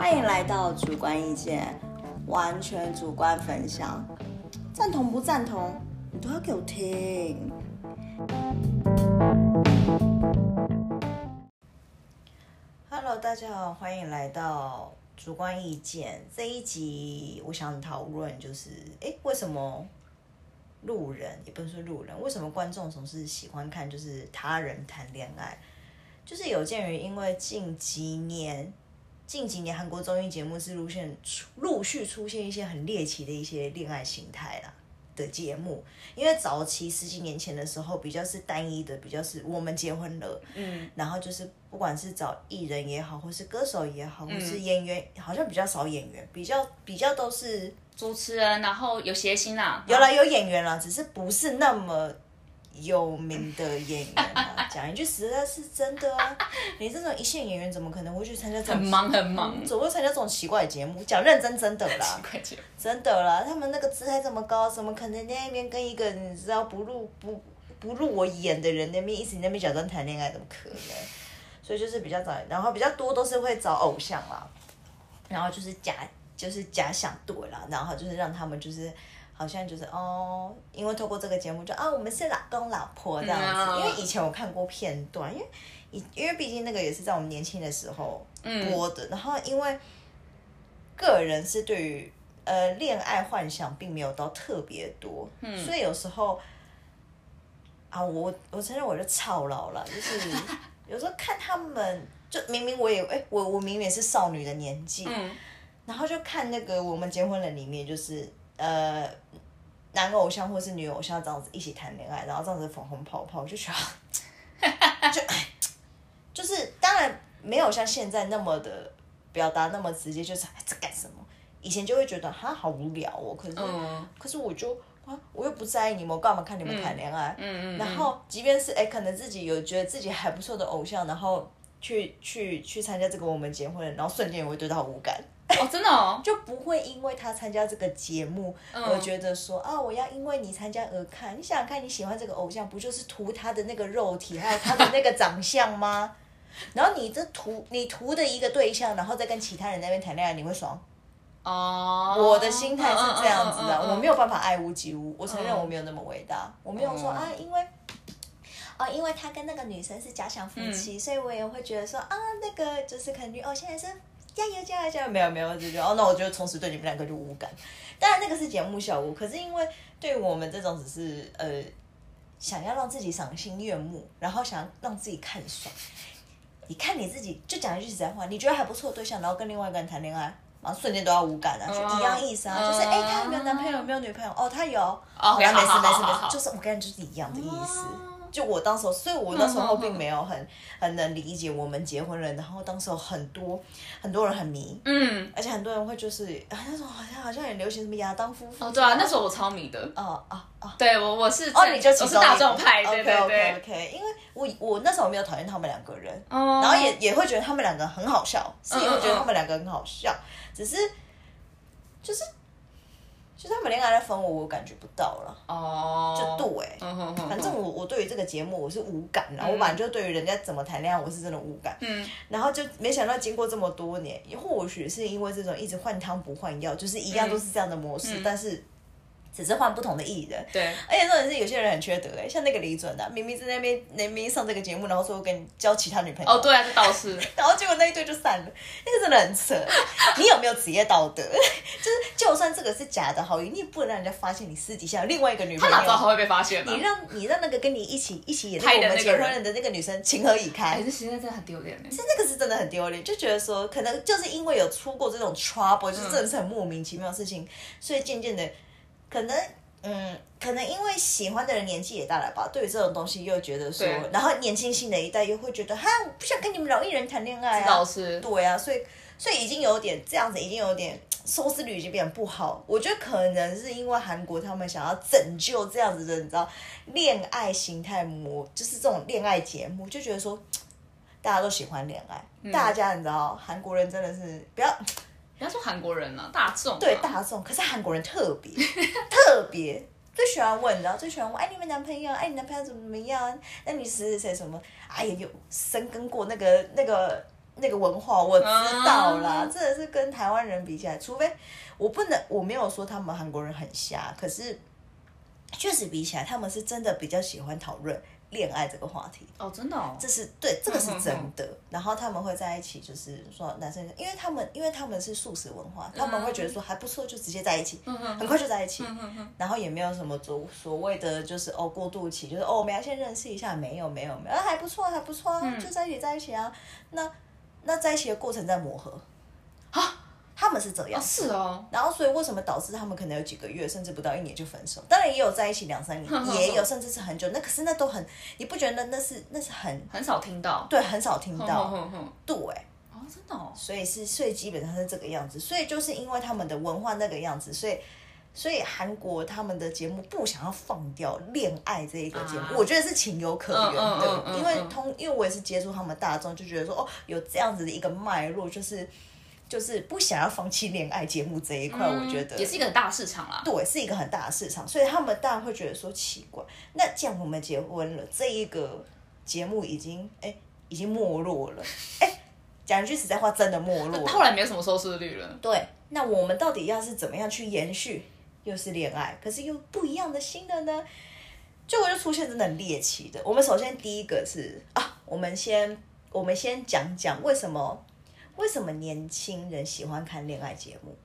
欢迎来到主观意见，完全主观分享，赞同不赞同，你都要给我听。Hello，大家好，欢迎来到主观意见这一集，我想讨论就是，哎，为什么路人也不能说路人，为什么观众总是喜欢看就是他人谈恋爱？就是有鉴于因为近几年。近几年韩国综艺节目是陆现陆续出现一些很猎奇的一些恋爱形态啦的节目，因为早期十几年前的时候比较是单一的，比较是我们结婚了，嗯，然后就是不管是找艺人也好，或是歌手也好，或是演员，好像比较少演员，比较比较都是主持人，然后有谐星啦，有了有演员了，只是不是那么。有名的演员啊，讲一句实在是真的啊！你这种一线演员怎么可能会去参加这种很忙很忙，怎么会参加这种奇怪的节目？讲认真真的啦，真的啦！他们那个姿态这么高，怎么可能那边跟一个你知道不入不不入我眼的人那边一直那边假装谈恋爱，怎么可能？所以就是比较早，然后比较多都是会找偶像啦，然后就是假就是假想对啦，然后就是让他们就是。好像就是哦，因为透过这个节目就啊，我们是老公老婆这样子。因为以前我看过片段，因为因因为毕竟那个也是在我们年轻的时候播的。然后因为个人是对于呃恋爱幻想并没有到特别多，所以有时候啊，我我承认我就操劳了，就是 有时候看他们，就明明我也哎，我我明明是少女的年纪，然后就看那个我们结婚了里面就是。呃，男偶像或是女偶像这样子一起谈恋爱，然后这样子粉红泡泡，就觉得 就就是当然没有像现在那么的表达那么直接，就是这干什么？以前就会觉得哈好无聊哦，可是可是我就啊我又不在意你们，我干嘛看你们谈恋爱？嗯嗯。然后即便是哎，可能自己有觉得自己还不错的偶像，然后去去去参加这个我们结婚，然后瞬间也会对他无感。哦，真的哦，就不会因为他参加这个节目而觉得说啊，我要因为你参加而看。你想想看，你喜欢这个偶像，不就是图他的那个肉体，还有他的那个长相吗？然后你这图你图的一个对象，然后再跟其他人那边谈恋爱，你会爽？哦，我的心态是这样子的，我没有办法爱屋及乌。我承认我没有那么伟大，我没有说啊，因为哦，因为他跟那个女生是假想夫妻，所以我也会觉得说啊，那个就是可能哦，现在是。加油加油加油！没有没有，就觉得哦，那我觉得从此对你们两个就无感。当然那个是节目效果，可是因为对我们这种只是呃想要让自己赏心悦目，然后想让自己看爽。你看你自己就讲一句实在话，你觉得还不错的对象，然后跟另外一个人谈恋爱，然后瞬间都要无感啊，就一样意思啊，就是哎，他有没有男朋友？有没有女朋友？哦，他有。哦，没事没事没事，就是我跟你就是一样的意思。就我当时候，所以我那时候并没有很很能理解我们结婚了，然后当时候很多很多人很迷，嗯，而且很多人会就是啊那时候好像好像很流行什么亚当夫妇，哦对啊，那时候我超迷的，哦哦哦，对我我是哦你就我是大众派，对对对，OK，因为我我那时候没有讨厌他们两个人，然后也也会觉得他们两个很好笑，是也会觉得他们两个很好笑，只是就是。就他们恋爱的氛围，我感觉不到了。哦，就对，反正我我对于这个节目我是无感了。我反正就对于人家怎么谈恋爱，我是真的无感。嗯，然后就没想到经过这么多年，或许是因为这种一直换汤不换药，就是一样都是这样的模式，但是。只是换不同的艺人，对，而且重点是有些人很缺德哎，像那个李准的，明明在那边那边上这个节目，然后说跟交其他女朋友，哦，对啊，这倒是，然后结果那一对就散了，那个真的很扯。你有没有职业道德？就是就算这个是假的好意，你也不能让人家发现你私底下有另外一个女朋友。他哪知道他会被发现呢？你让你让那个跟你一起一起演我们结婚的那个女生情何以堪？这现在真的很丢脸。其实那个是真的很丢脸，就觉得说可能就是因为有出过这种 trouble，就是真的是很莫名其妙的事情，所以渐渐的可能。嗯，可能因为喜欢的人年纪也大了吧，对于这种东西又觉得说，然后年轻新的一代又会觉得，哈，我不想跟你们老艺人谈恋爱啊，是，对啊，所以所以已经有点这样子，已经有点收视率已经变得不好。我觉得可能是因为韩国他们想要拯救这样子的，你知道，恋爱形态模，就是这种恋爱节目，就觉得说大家都喜欢恋爱，大家你知道，韩国人真的是不要。不要说韩国人了，大众对大众，可是韩国人特别 特别最喜欢问的，最喜欢问哎，你们男朋友，哎，你男朋友怎么怎么样？那你是谁什么？哎呀，有深耕过那个那个那个文化，我知道啦，真的是跟台湾人比起来，除非我不能，我没有说他们韩国人很瞎，可是确实比起来，他们是真的比较喜欢讨论。恋爱这个话题哦，真的哦，这是对，这个是真的。然后他们会在一起，就是说男生，因为他们因为他们是素食文化，他们会觉得说还不错，就直接在一起，很快就在一起。然后也没有什么所所谓的就是哦过渡期，就是哦我们要先认识一下，没有没有没有，还不错还不错，就在一起在一起啊。那那在一起的过程在磨合啊。他们是这样，是哦。然后，所以为什么导致他们可能有几个月，甚至不到一年就分手？当然也有在一起两三年，也有甚至是很久。那可是那都很，你不觉得那是那是很很少听到？对，很少听到。对，哦，真的哦。所以是，所以基本上是这个样子。所以就是因为他们的文化那个样子，所以所以韩国他们的节目不想要放掉恋爱这一个节目，我觉得是情有可原的。因为通，因为我也是接触他们大众，就觉得说哦，有这样子的一个脉络，就是。就是不想要放弃恋爱节目这一块，我觉得也是一个很大市场啦。对，是一个很大的市场，所以他们当然会觉得说奇怪。那既然我们结婚了，这一个节目已经哎已经没落了，哎，讲一句实在话，真的没落。后来没有什么收视率了。对，那我们到底要是怎么样去延续？又是恋爱，可是又不一样的新的呢？就我就出现真的很猎奇的。我们首先第一个是啊，我们先我们先讲讲为什么。为什么年轻人喜欢看恋爱节目？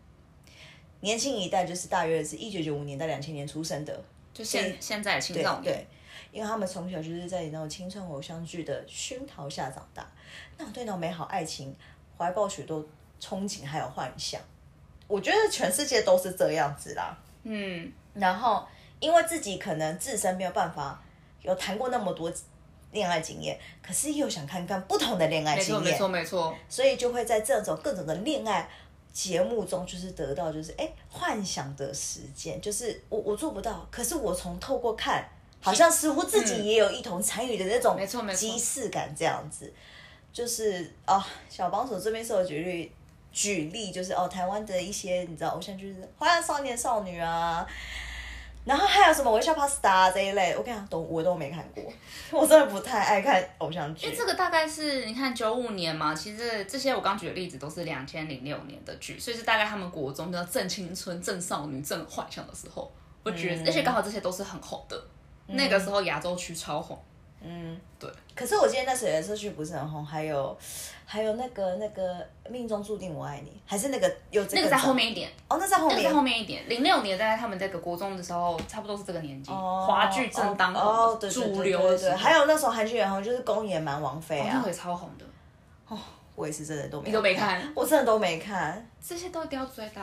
年轻一代就是大约是一九九五年到两千年出生的，就现现在青少年，对，因为他们从小就是在那种青春偶像剧的熏陶下长大，那种对那种美好爱情怀抱许多憧憬还有幻想。我觉得全世界都是这样子啦，嗯，然后因为自己可能自身没有办法有谈过那么多。恋爱经验，可是又想看看不同的恋爱经验，没错没错没错，所以就会在这种各种的恋爱节目中，就是得到就是哎幻想的时间，就是我我做不到，可是我从透过看，好像似乎自己也有一同参与的那种，没错没错，即视感这样子，就是哦小帮手这边是我举例举例，就是哦台湾的一些你知道偶像剧，花样少年少女啊。然后还有什么《微笑 Pasta》这一类，我跟你讲，都我都没看过，我真的不太爱看偶像剧。因为这个大概是你看九五年嘛，其实这些我刚举的例子都是两千零六年的剧，所以是大概他们国中叫正青春、正少女、正幻想的时候，我觉得，而且刚好这些都是很红的，那个时候亚洲区超红。嗯，对。可是我记得那时候的社区不是很红，还有还有那个那个命中注定我爱你，还是那个有那个在后面一点哦，那在后面，在后面一点。零六年在他们这个国中的时候，差不多是这个年纪，华剧正当红，主流的。对，还有那时候韩剧也红，就是宫野蛮王妃啊，超红的。哦，我也是真的都没，你都没看，我真的都没看，这些都一定要追到。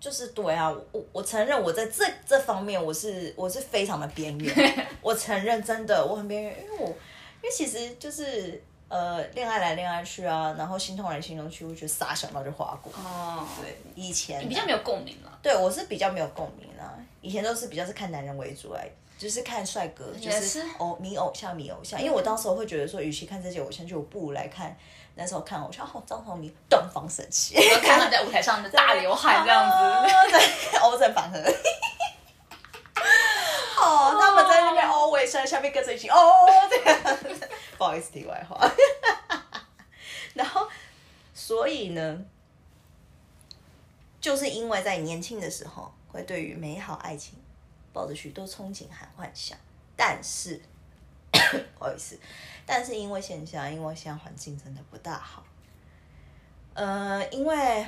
就是对啊，我我承认我在这这方面我是我是非常的边缘，我承认真的我很边缘，因为我因为其实就是呃恋爱来恋爱去啊，然后心痛来心痛去，我觉得傻想到就划过。哦，对，以前你比较没有共鸣了。对，我是比较没有共鸣了，以前都是比较是看男人为主来，就是看帅哥，就是偶迷偶像迷偶像，因为我当时会觉得说，与其看这些偶像剧，我不如来看。那时候看偶像，哦，张宏明东方神起，看他在舞台上的大刘海这样子，对，欧正反合，哦，他们在那边哦，我也在下面跟着一起哦，这样，不好意思，题外话，然后，所以呢，就是因为在年轻的时候，会对于美好爱情抱着许多憧憬和幻想，但是。不好意思，但是因为现象，因为现在环境真的不大好。呃，因为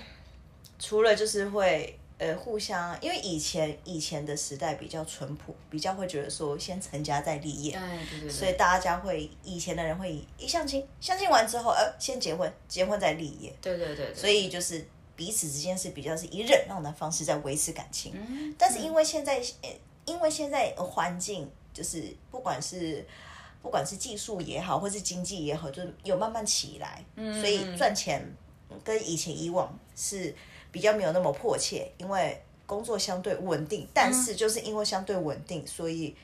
除了就是会呃互相，因为以前以前的时代比较淳朴，比较会觉得说先成家再立业，对对对，所以大家会以前的人会一相亲，相亲完之后呃先结婚，结婚再立业，对对对，所以就是彼此之间是比较是以忍让的方式在维持感情。嗯，但是因为现在因为现在环境就是不管是。不管是技术也好，或是经济也好，就有慢慢起来，所以赚钱跟以前以往是比较没有那么迫切，因为工作相对稳定。但是就是因为相对稳定，所以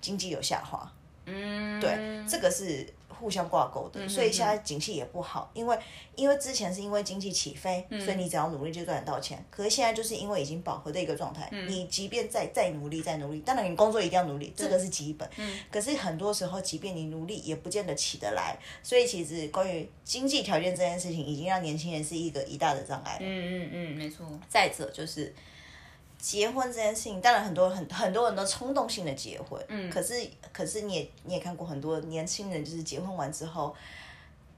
经济有下滑。嗯，对，这个是互相挂钩的，所以现在景气也不好，因为因为之前是因为经济起飞，所以你只要努力就赚得到钱。可是现在就是因为已经饱和的一个状态，你即便再再努力再努力，当然你工作一定要努力，这个是基本。可是很多时候，即便你努力，也不见得起得来。所以其实关于经济条件这件事情，已经让年轻人是一个一大的障碍。嗯嗯嗯，没错。再者就是结婚这件事情，当然很多很很多人都冲动性的结婚，嗯，可是可是你也你也看过很多年轻人，就是结婚完之后，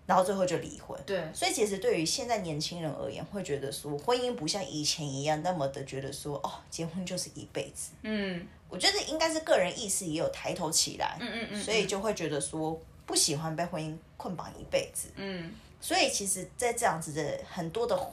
然后最后就离婚。对，所以其实对于现在年轻人而言，会觉得说婚姻不像以前一样那么的觉得说哦，结婚就是一辈子。嗯，我觉得应该是个人意识也有抬头起来。嗯嗯嗯，所以就会觉得说不喜欢被婚姻捆绑一辈子。嗯，所以其实，在这样子的很多的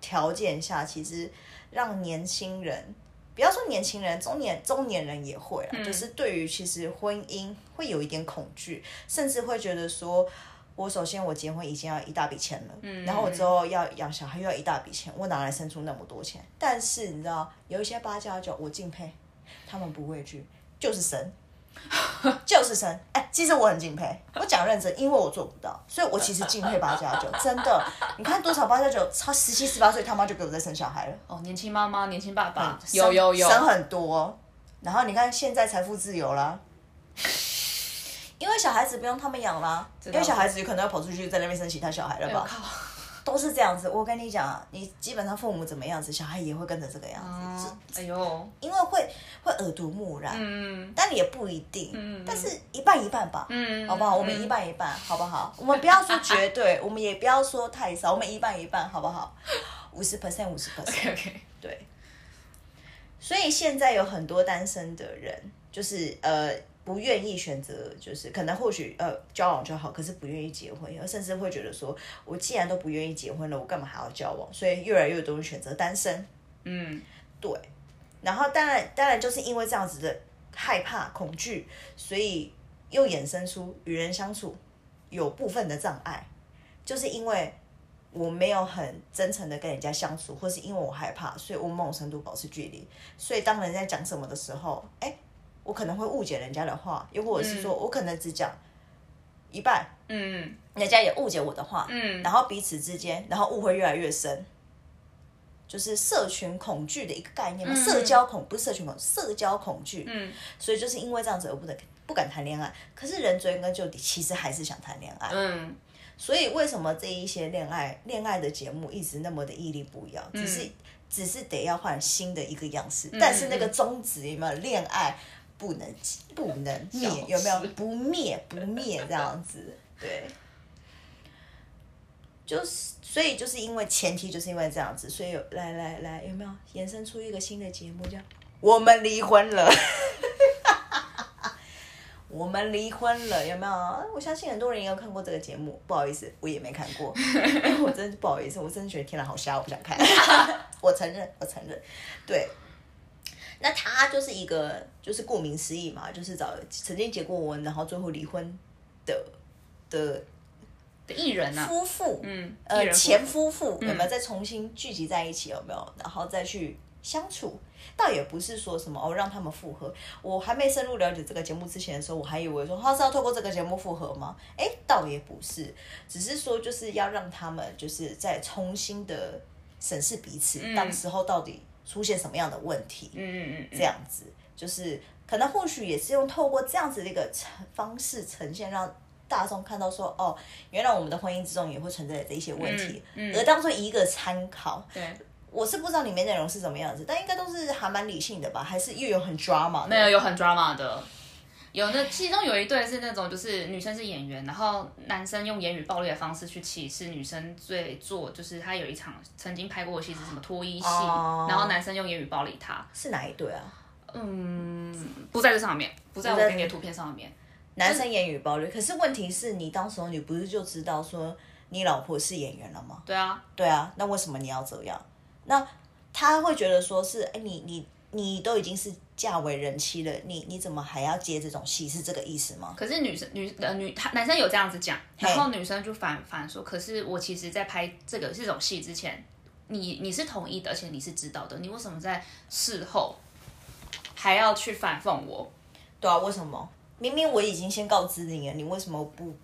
条件下，其实让年轻人。不要说年轻人，中年中年人也会啊，就是对于其实婚姻会有一点恐惧，甚至会觉得说，我首先我结婚已经要一大笔钱了，然后我之后要养小孩又要一大笔钱，我哪来生出那么多钱？但是你知道，有一些八加九，我敬佩，他们不畏惧，就是生。就是生哎，其实我很敬佩。我讲认真，因为我做不到，所以我其实敬佩八加九。真的，你看多少八加九，超十七十八岁他妈就给我在生小孩了。哦，年轻妈妈，年轻爸爸，有有有，生很多。然后你看现在财富自由啦，因为小孩子不用他们养啦，因为小孩子有可能要跑出去在那边生其他小孩了吧。都是这样子，我跟你讲，你基本上父母怎么样子，小孩也会跟着这个样子。哎呦，因为会会耳濡目染，嗯，但也不一定，嗯，但是一半一半吧，嗯，好不好？我们一半一半，好不好？我们不要说绝对，我们也不要说太少，我们一半一半，好不好？五十 percent，五十 percent，对。所以现在有很多单身的人，就是呃。不愿意选择，就是可能或许呃交往就好，可是不愿意结婚，甚至会觉得说，我既然都不愿意结婚了，我干嘛还要交往？所以越来越多人选择单身。嗯，对。然后当然当然就是因为这样子的害怕恐惧，所以又衍生出与人相处有部分的障碍，就是因为我没有很真诚的跟人家相处，或是因为我害怕，所以我某种程度保持距离。所以当人家讲什么的时候，哎。我可能会误解人家的话，又或者是说我可能只讲一半，嗯，人家也误解我的话，嗯，然后彼此之间，然后误会越来越深，就是社群恐惧的一个概念嘛，社交恐不是社群恐，社交恐惧，嗯，所以就是因为这样子而不能不敢谈恋爱，可是人追根究底，其实还是想谈恋爱，嗯，所以为什么这一些恋爱恋爱的节目一直那么的屹立不摇，只是只是得要换新的一个样式，但是那个宗旨有没有？恋爱？不能不能灭，有没有不灭不灭这样子？对，就是所以就是因为前提就是因为这样子，所以有来来来有没有延伸出一个新的节目叫《我们离婚了》？我们离婚了有没有？我相信很多人也有看过这个节目，不好意思，我也没看过，我真不好意思，我真的觉得天哪，好瞎，我不想看。我承认，我承认，对。那他就是一个，就是顾名思义嘛，就是找曾经结过婚，然后最后离婚的的的艺人啊，夫妇，嗯，呃，前夫妇有没有再重新聚集在一起？有没有？然后再去相处，倒也不是说什么哦，让他们复合。我还没深入了解这个节目之前的时候，我还以为说他是要透过这个节目复合吗？哎，倒也不是，只是说就是要让他们就是再重新的审视彼此，当时候到底。出现什么样的问题？嗯嗯嗯，这样子就是可能或许也是用透过这样子的一个呈方式呈现，让大众看到说哦，原来我们的婚姻之中也会存在这一些问题，而当做一个参考。对，我是不知道里面内容是什么样子，但应该都是还蛮理性的吧？还是又有很 drama？没有，有很 drama 的。有那其中有一对是那种，就是女生是演员，然后男生用言语暴力的方式去歧视女生，最做就是他有一场曾经拍过的戏是什么脱衣戏，然后男生用言语暴力他，是哪一对啊？嗯，不在这上面，不在我给你的图片上面。男生言语暴力，可是问题是你当时候你不是就知道说你老婆是演员了吗？对啊，对啊，那为什么你要这样？那他会觉得说是，哎，你你。你都已经是嫁为人妻了，你你怎么还要接这种戏？是这个意思吗？可是女生女呃女他男生有这样子讲，然后女生就反反说，可是我其实，在拍这个这种戏之前，你你是同意的，而且你是知道的，你为什么在事后还要去反讽我？对啊，为什么？明明我已经先告知你了，你为什么不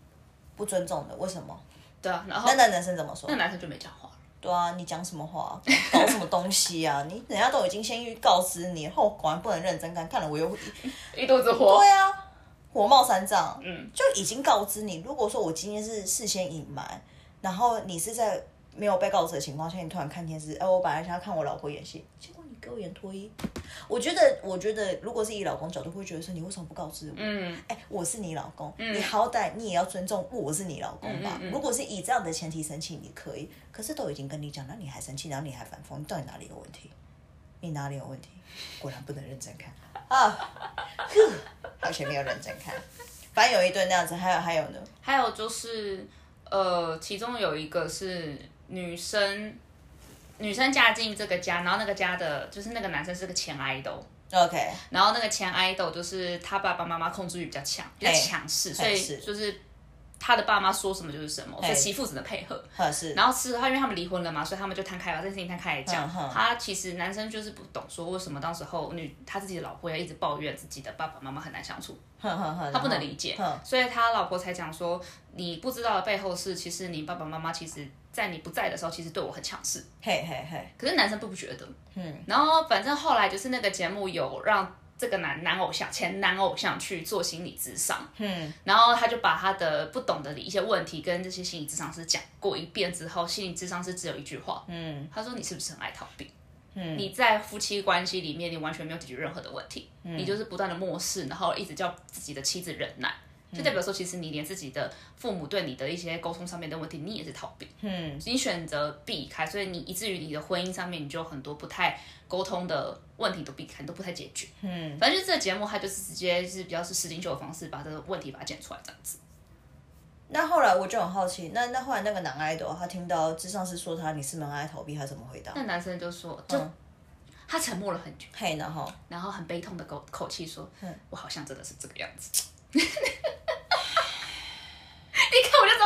不尊重的，为什么？对啊，然后那那男生怎么说？那男生就没讲话了。对啊，你讲什么话？搞什么东西啊？你人家都已经先预告知你，后果然不能认真看，看了我又 一肚子火。对啊，火冒三丈。嗯，就已经告知你。如果说我今天是事先隐瞒，然后你是在没有被告知的情况下，你突然看电视，哎，我本来想要看我老婆演戏。给我演脱衣，我觉得，我觉得，如果是以老公角度，会觉得说，你为什么不告知我？嗯，哎，我是你老公，你好歹你也要尊重我是你老公吧。如果是以这样的前提生气，你可以，可是都已经跟你讲了，你还生气，然后你还反讽，你到底哪里有问题？你哪里有问题？果然不能认真看啊！完全没有认真看，反正有一顿那样子，还有还有呢？还有就是，呃，其中有一个是女生。女生嫁进这个家，然后那个家的就是那个男生是个前 idol。OK。然后那个前 idol 就是他爸爸妈妈控制欲比较强，比较强势，所以就是他的爸妈说什么就是什么，所以媳妇只能配合。是。然后是他，因为他们离婚了嘛，所以他们就摊开了，这件事情摊开来讲。他其实男生就是不懂，说为什么当时候女他自己的老婆要一直抱怨自己的爸爸妈妈很难相处，他不能理解，所以他老婆才讲说，你不知道的背后是，其实你爸爸妈妈其实。在你不在的时候，其实对我很强势。嘿嘿嘿。可是男生不不觉得。嗯。然后反正后来就是那个节目有让这个男男偶像前男偶像去做心理智商。嗯。然后他就把他的不懂的一些问题跟这些心理咨商师讲过一遍之后，心理咨商师只有一句话。嗯。他说：“你是不是很爱逃避？嗯。你在夫妻关系里面，你完全没有解决任何的问题。嗯。你就是不断的漠视，然后一直叫自己的妻子忍耐。”就代表说，其实你连自己的父母对你的一些沟通上面的问题，你也是逃避。嗯，你选择避开，所以你以至于你的婚姻上面，你就很多不太沟通的问题都避开，都不太解决。嗯，反正就这个节目，它就是直接是比较是十斤九的方式，把这个问题把它剪出来这样子。那后来我就很好奇，那那后来那个男爱豆，他听到智商是说他你是门爱逃避，他怎么回答？那男生就说，就他沉默了很久，嘿，然后然后很悲痛的口口气说，我好像真的是这个样子。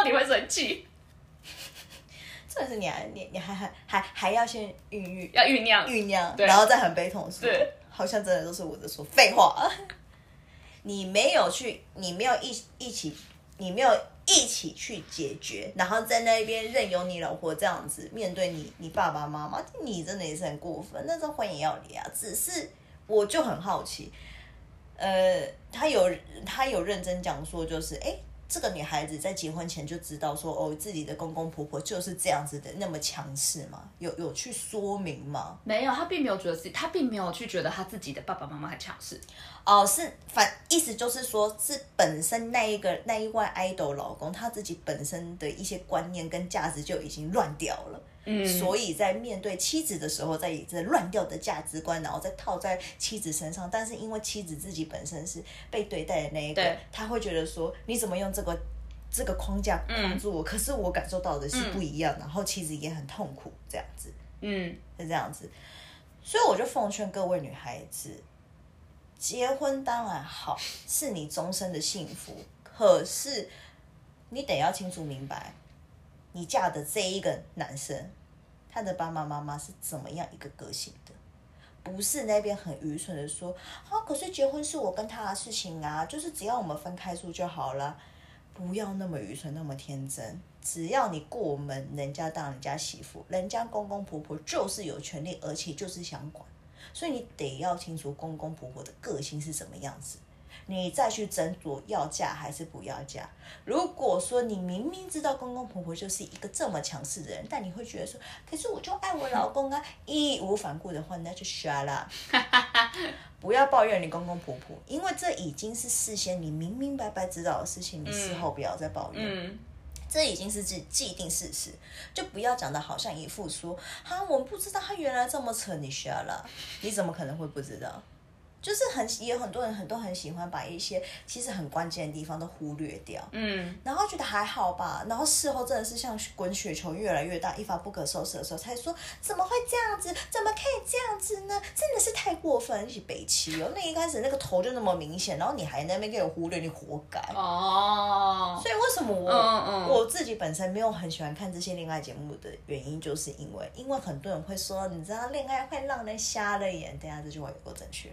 你会生气。这是你还你你还还还还要先孕育，要酝酿酝酿，然后再很悲痛说，好像真的都是我的错。废话，你没有去，你没有一一起，你没有一起去解决，然后在那边任由你老婆这样子面对你，你爸爸妈妈，你真的也是很过分。那这婚也要离啊，只是我就很好奇，呃，他有他有认真讲说，就是哎。这个女孩子在结婚前就知道说哦，自己的公公婆婆就是这样子的，那么强势吗？有有去说明吗？没有，她并没有觉得自己，她并没有去觉得她自己的爸爸妈妈很强势。哦，是反意思就是说，是本身那一个那一位 idol 老公他自己本身的一些观念跟价值就已经乱掉了。嗯，所以在面对妻子的时候，在以这乱掉的价值观，然后再套在妻子身上。但是因为妻子自己本身是被对待的那一个，他会觉得说，你怎么用这个这个框架框住我？可是我感受到的是不一样，然后妻子也很痛苦，这样子，嗯，是这样子。所以我就奉劝各位女孩子，结婚当然好，是你终身的幸福，可是你得要清楚明白。你嫁的这一个男生，他的爸爸妈妈是怎么样一个个性的？不是那边很愚蠢的说，啊，可是结婚是我跟他的事情啊，就是只要我们分开住就好了，不要那么愚蠢，那么天真。只要你过门，人家当人家媳妇，人家公公婆婆就是有权利，而且就是想管，所以你得要清楚公公婆婆的个性是什么样子。你再去斟酌要嫁还是不要嫁。如果说你明明知道公公婆婆就是一个这么强势的人，但你会觉得说，可是我就爱我老公啊，义无反顾的话，那就 shut up，不要抱怨你公公婆婆，因为这已经是事先你明明白白知道的事情，你事后不要再抱怨。这已经是既既定事实，就不要讲的好像一副说，哈，我们不知道他原来这么扯，你 shut up，你怎么可能会不知道？就是很也有很多人很多很喜欢把一些其实很关键的地方都忽略掉，嗯，然后觉得还好吧，然后事后真的是像滚雪球越来越大，一发不可收拾的时候，才说怎么会这样子？怎么可以这样子呢？真的是太过分，一起北齐哦。那一开始那个头就那么明显，然后你还那边给我忽略，你活该哦。所以为什么我我自己本身没有很喜欢看这些恋爱节目的原因，就是因为因为很多人会说，你知道恋爱会让人瞎了眼。等下这句话有够正确。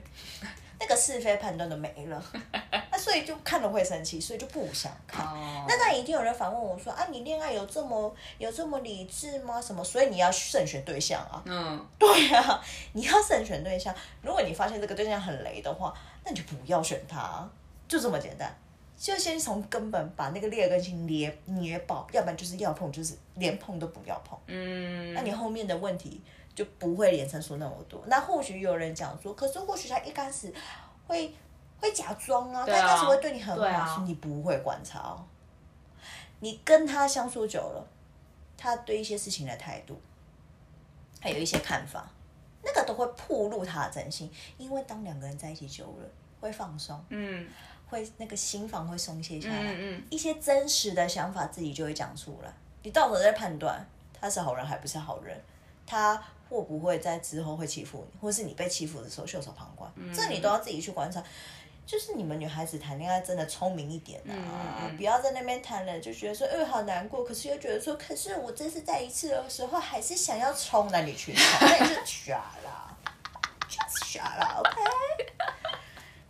那个是非判断都没了，那所所以就看了会生气，所以就不想看。那那一定有人反问我说啊，你恋爱有这么有这么理智吗？什么？所以你要慎选对象啊。嗯，对啊，你要慎选对象。如果你发现这个对象很雷的话，那你就不要选他，就这么简单。就先从根本把那个劣根性捏捏爆，要不然就是要碰就是连碰都不要碰。嗯，那你后面的问题就不会衍生出那么多。那或许有人讲说，可是或许他一开始会会假装啊，他一开始会对你很好，你不会观察哦。你跟他相处久了，他对一些事情的态度，还有一些看法，那个都会暴露他的真心。因为当两个人在一起久了，会放松。嗯。会那个心房会松懈下来，嗯一些真实的想法自己就会讲出来。你到时候在判断他是好人还不是好人，他会不会在之后会欺负你，或是你被欺负的时候袖手旁观，这你都要自己去观察。就是你们女孩子谈恋爱真的聪明一点啊，不要在那边谈了就觉得说，呃，好难过，可是又觉得说，可是我这次在一次的时候还是想要冲，那你去冲，那你就傻了，就是 傻了，OK。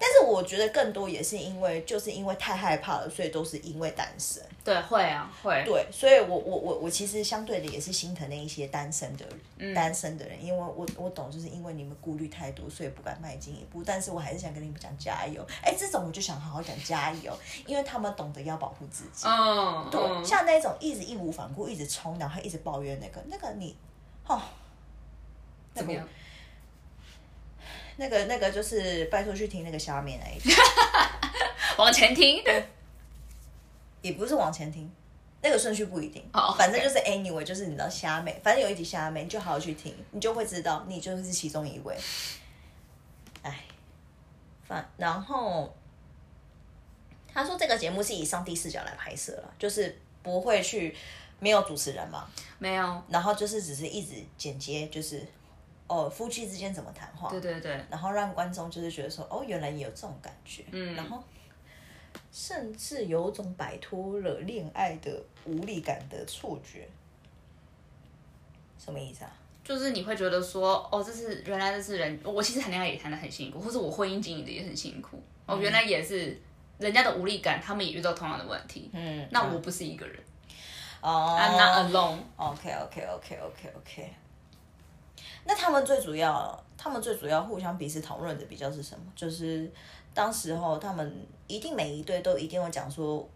但是我觉得更多也是因为，就是因为太害怕了，所以都是因为单身。对，会啊，会。对，所以我我我我其实相对的也是心疼那一些单身的单身的人，因为我我懂，就是因为你们顾虑太多，所以不敢迈进一步。但是我还是想跟你们讲加油。哎，这种我就想好好讲加油，因为他们懂得要保护自己。嗯，对，像那种一直义无反顾、一直冲，然后一直抱怨那个那个你，哦，怎么样？那个那个就是拜托去听那个下面那一集，往前听，也不是往前听，那个顺序不一定，反正就是 anyway，就是你知道虾妹，反正有一集虾妹，你就好好去听，你就会知道，你就是其中一位。哎，反然后他说这个节目是以上帝视角来拍摄了，就是不会去没有主持人嘛，没有，然后就是只是一直剪接，就是。哦，夫妻之间怎么谈话？对对对，然后让观众就是觉得说，哦，原来也有这种感觉，嗯，然后甚至有种摆脱了恋爱的无力感的错觉，什么意思啊？就是你会觉得说，哦，这是原来这是人，我其实谈恋爱也谈的很辛苦，或者我婚姻经营的也很辛苦，哦，原来也是人家的无力感，他们也遇到同样的问题，嗯，那我不是一个人，哦，I'm not alone，OK，OK，OK，OK，OK。那他们最主要，他们最主要互相彼此讨论的比较是什么？就是当时候他们一定每一对都一定会讲说，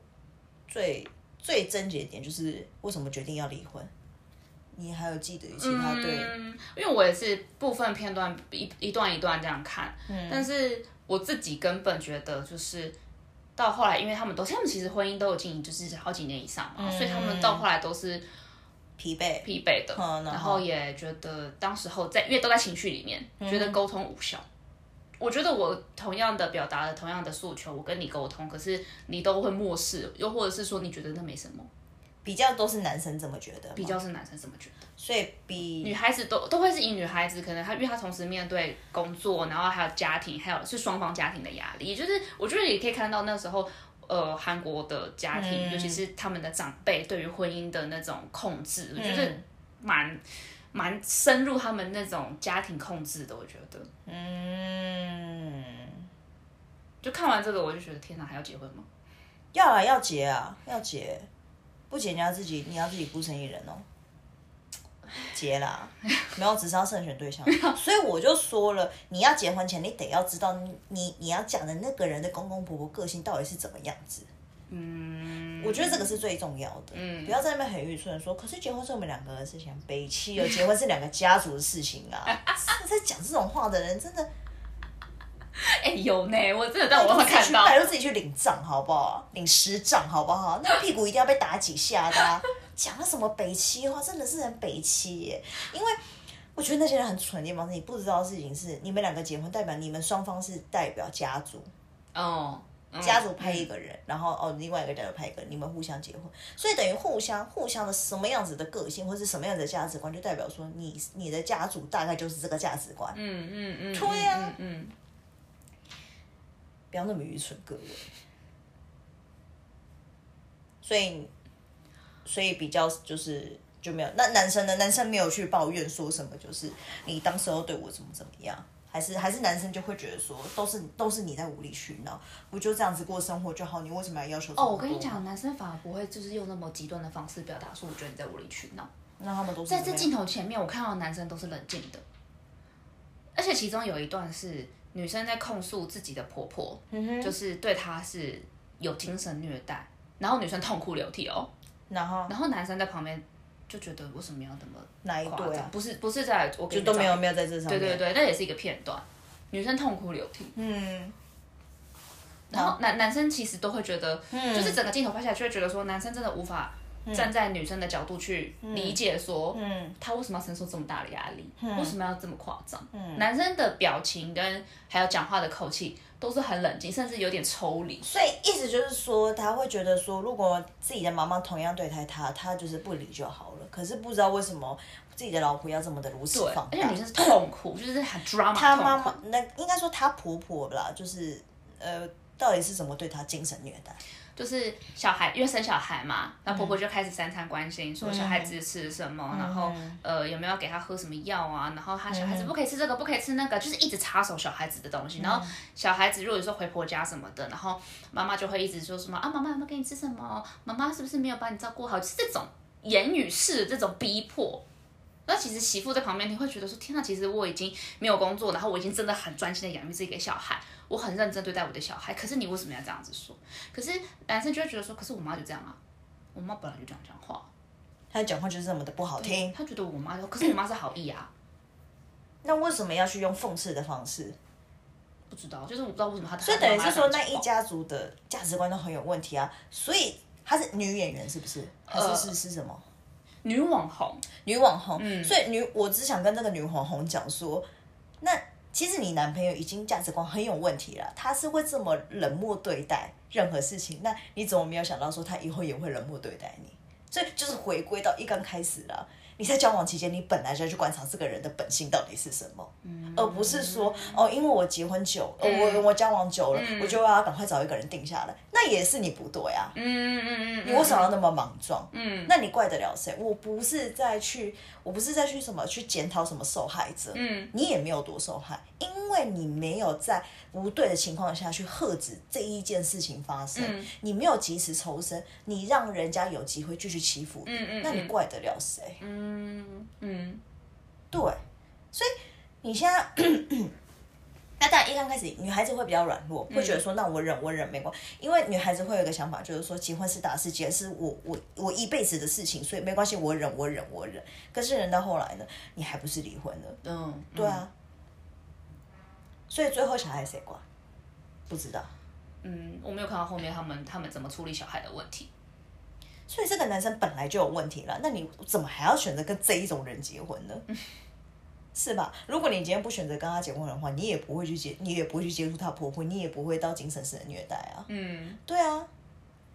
最最症结点就是为什么决定要离婚？你还有记得其他对？因为我也是部分片段一一段一段这样看，但是我自己根本觉得就是到后来，因为他们都他们其实婚姻都有经营，就是好几年以上嘛，所以他们到后来都是。疲惫，疲惫的，然后。也觉得当时候在，因为都在情绪里面，觉得沟通无效。我觉得我同样的表达了同样的诉求，我跟你沟通，可是你都会漠视，又或者是说你觉得那没什么，比较都是男生这么觉得，比较是男生这么觉得，所以比女孩子都都会是以女孩子，可能她因为她同时面对工作，然后还有家庭，还有是双方家庭的压力，就是我觉得也可以看到那时候。呃，韩国的家庭，尤其是他们的长辈对于婚姻的那种控制，我觉得蛮蛮深入他们那种家庭控制的。我觉得，嗯，就看完这个，我就觉得天哪，还要结婚吗？要啊，要结啊，要结，不结你要自己，你要自己孤身一人哦。结啦，没有，只是要慎选对象。所以我就说了，你要结婚前，你得要知道你你要讲的那个人的公公婆婆个性到底是怎么样子。嗯，我觉得这个是最重要的。嗯，不要在那边很愚蠢的说，可是结婚是我们两个人的事情，北七哦，结婚是两个家族的事情啊。在讲这种话的人，真的，哎，有呢，我真的在网上看到，拜托自己去领账好不好？领十账好不好？那屁股一定要被打几下的。讲了什么北七话，真的是很北七耶！因为我觉得那些人很蠢的地方是，你不知道的事情是，你们两个结婚代表你们双方是代表家族哦，家族派一个人，然后哦，另外一个代表派一个人，你们互相结婚，所以等于互相互相的什么样子的个性，或是什么样的价值观，就代表说你你的家族大概就是这个价值观。嗯嗯嗯，对呀，嗯，不要那么愚蠢，各位。所以。所以比较就是就没有那男生呢？男生没有去抱怨说什么，就是你当时候对我怎么怎么样，还是还是男生就会觉得说，都是都是你在无理取闹，不就这样子过生活就好？你为什么要要求？哦，我跟你讲，男生反而不会就是用那么极端的方式表达说，我觉得你在无理取闹。那他们都在这镜头前面，我看到男生都是冷静的，而且其中有一段是女生在控诉自己的婆婆，就是对她是有精神虐待，然后女生痛哭流涕哦，然后然后男生在旁边。就觉得为什么要那么哪一对啊？不是不是在我就都没有没有在这上面。对对对，那也是一个片段，女生痛哭流涕。嗯。然后男男生其实都会觉得，就是整个镜头拍下来，就会觉得说，男生真的无法站在女生的角度去理解说，嗯，他为什么要承受这么大的压力？为什么要这么夸张？嗯。男生的表情跟还有讲话的口气。都是很冷静，甚至有点抽离。所以意思就是说，他会觉得说，如果自己的妈妈同样对待他，他就是不理就好了。可是不知道为什么自己的老婆要这么的如此放大，而且女生是痛苦，就是很 drama。他妈妈那应该说他婆婆啦，就是呃，到底是怎么对他精神虐待？就是小孩，因为生小孩嘛，那婆婆就开始三餐关心，说小孩子吃什么，然后呃有没有给他喝什么药啊，然后他小孩子不可以吃这个，不可以吃那个，就是一直插手小孩子的东西。然后小孩子如果说回婆家什么的，然后妈妈就会一直说什么啊，妈妈有没有给你吃什么？妈妈是不是没有把你照顾好？就是这种言语式的这种逼迫。那其实媳妇在旁边，你会觉得说，天呐，其实我已经没有工作，然后我已经真的很专心的养育这个小孩。我很认真对待我的小孩，可是你为什么要这样子说？可是男生就会觉得说，可是我妈就这样啊，我妈本来就这样讲话，她讲话就是这么的不好听。他觉得我妈，可是我妈是好意啊，那为什么要去用讽刺的方式？不知道，就是我不知道为什么他。所以等于是说，那一家族的价值观都很有问题啊。所以她是女演员是不是？还是是是什么？女网红，女网红。嗯。所以女，我只想跟这个女网红讲说，那。其实你男朋友已经价值观很有问题了，他是会这么冷漠对待任何事情，那你怎么没有想到说他以后也会冷漠对待你？所以就是回归到一刚开始了。你在交往期间，你本来就要去观察这个人的本性到底是什么，而不是说哦，因为我结婚久，我我交往久了，我就要赶快找一个人定下来，那也是你不对啊。嗯嗯嗯你为什么要那么莽撞？嗯，那你怪得了谁？我不是在去，我不是在去什么去检讨什么受害者。嗯，你也没有多受害，因为你没有在不对的情况下去喝止这一件事情发生，你没有及时抽身，你让人家有机会继续欺负。嗯嗯，那你怪得了谁？嗯。嗯嗯，对，所以你现在，那当然一刚开始，女孩子会比较软弱，会觉得说，那我忍，我忍没关系，因为女孩子会有一个想法，就是说，结婚是大事件，是我我我一辈子的事情，所以没关系，我忍，我忍，我忍。可是忍到后来呢，你还不是离婚了？嗯，对啊，所以最后小孩谁管？不知道。嗯，我没有看到后面他们他们怎么处理小孩的问题。所以这个男生本来就有问题了，那你怎么还要选择跟这一种人结婚呢？是吧？如果你今天不选择跟他结婚的话，你也不会去接，你也不会去接触他婆婆，你也不会到精神式的虐待啊。嗯，对啊，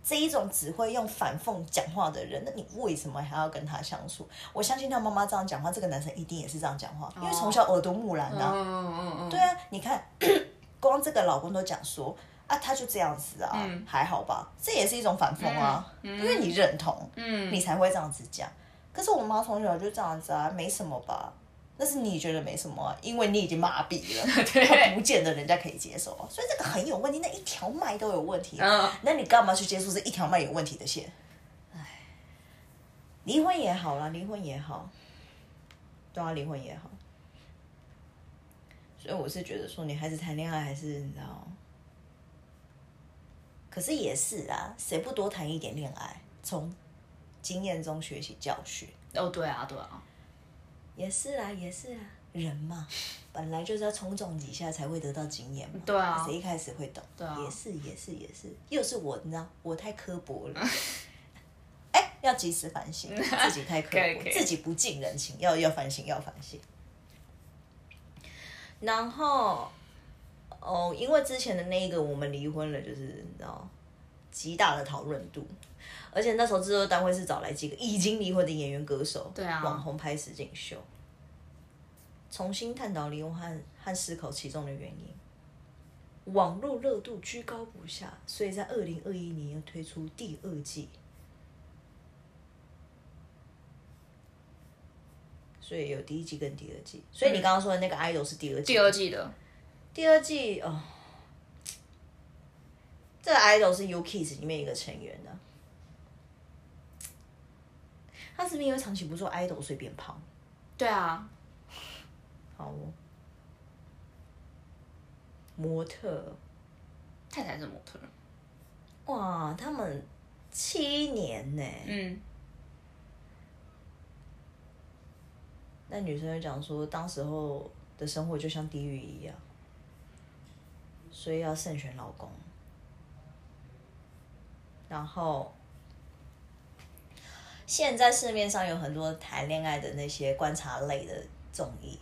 这一种只会用反讽讲话的人，那你为什么还要跟他相处？我相信他妈妈这样讲话，这个男生一定也是这样讲话，因为从小耳濡目染呐。嗯嗯嗯。对啊，你看，光这个老公都讲说。啊，他就这样子啊，还好吧，这也是一种反讽啊，因为你认同，你才会这样子讲。可是我妈从小就这样子啊，没什么吧？那是你觉得没什么，因为你已经麻痹了，他不见得人家可以接受啊。所以这个很有问题，那一条脉都有问题。嗯，那你干嘛去接触这一条脉有问题的线？唉，离婚也好啦，离婚也好，对啊，离婚也好。所以我是觉得说，女孩子谈恋爱还是你知道。可是也是啊，谁不多谈一点恋爱，从经验中学习教训？哦，对啊，对啊，也是啊，也是啊，人嘛，本来就是要冲撞几下才会得到经验嘛。对啊，谁一开始会懂？对啊，也是，也是，也是，又是我，你知道，我太刻薄了。哎，要及时反省，自己太刻薄，自己不近人情，要要反省，要反省。然后。哦，因为之前的那一个我们离婚了，就是你知道，极大的讨论度，而且那时候制作单位是找来几个已经离婚的演员、歌手、对啊，网红拍实景秀，重新探讨离婚和和思考其中的原因。网络热度居高不下，所以在二零二一年又推出第二季。所以有第一季跟第二季。所以你刚刚说的那个 idol 是第二季。第二季的。第二季哦，这个 idol 是 U Kiss 里面一个成员的。他是不是因为长期不做 idol 所以变胖？对啊。好哦。模特。太太是模特。哇，他们七年呢。嗯。那女生就讲说，当时候的生活就像地狱一样，所以要慎选老公。然后。现在市面上有很多谈恋爱的那些观察类的综艺，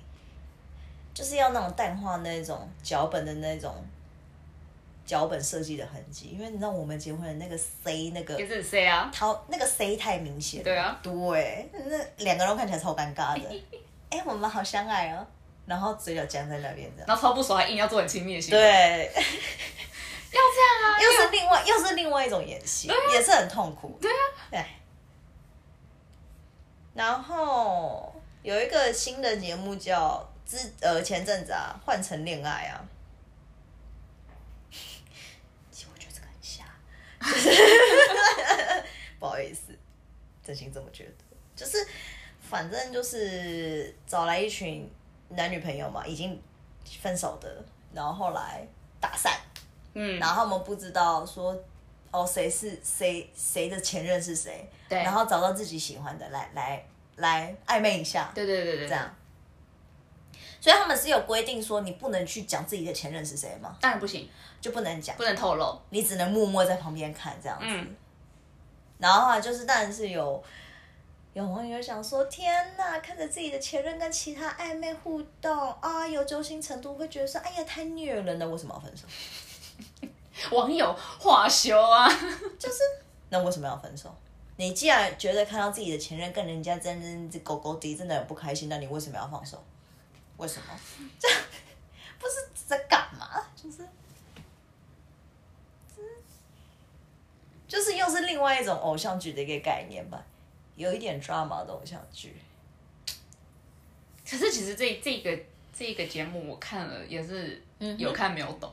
就是要那种淡化那种脚本的那种脚本设计的痕迹，因为你知道我们结婚的那个 C 那个也是 C 啊，他那个 C 太明显，对啊，对，那两个人看起来超尴尬的，哎，我们好相爱哦，然后嘴角僵在那边这样，然后超不熟还硬要做很亲密的戏，对，要这样啊，又是另外又是另外一种演戏，也是很痛苦，对啊，对。然后有一个新的节目叫之呃前阵子啊换成恋爱啊，其实我觉得这个很瞎，不好意思，真心这么觉得，就是反正就是找来一群男女朋友嘛，已经分手的，然后后来打散，嗯，然后他们不知道说哦谁是谁谁的前任是谁。对然后找到自己喜欢的，来来来暧昧一下。对对对对，这样。所以他们是有规定说，你不能去讲自己的前任是谁吗？当然不行，就不能讲，不能透露，你只能默默在旁边看这样子。然后啊，就是当然是有有网友想说，天哪，看着自己的前任跟其他暧昧互动啊，有揪心程度，会觉得说，哎呀，太虐人了，为什么要分手？网友话修啊，就是，那为什么要分手？你既然觉得看到自己的前任跟人家真真狗狗敌，真的很不开心，那你为什么要放手？为什么？这不是在干嘛？就是，就是又是另外一种偶像剧的一个概念吧，有一点 drama 的偶像剧。可是其实这这个这个节目我看了，也是有看没有懂。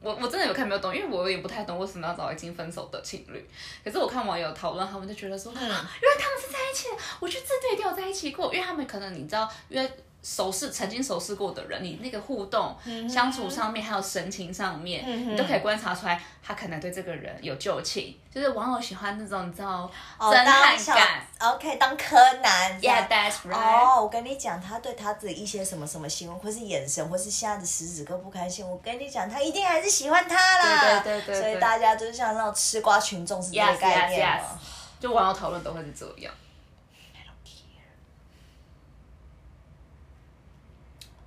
我我真的有看没有懂，因为我也不太懂为什么要找已经分手的情侣。可是我看网友讨论，他们就觉得说，原来他们是在一起，我觉得这对一定有在一起过，因为他们可能你知道，因为。熟识曾经熟识过的人，你那个互动、相处上面，还有神情上面，你都可以观察出来，他可能对这个人有旧情，就是网友喜欢那种你知道侦探感，OK，当柯南，Yeah，that's right。哦，我跟你讲，他对他的一些什么什么行为，或是眼神，或是现在的食指都不开心，我跟你讲，他一定还是喜欢他啦。对对对对。所以大家就是像那种吃瓜群众是这个概念嘛？就网友讨论都会是这样。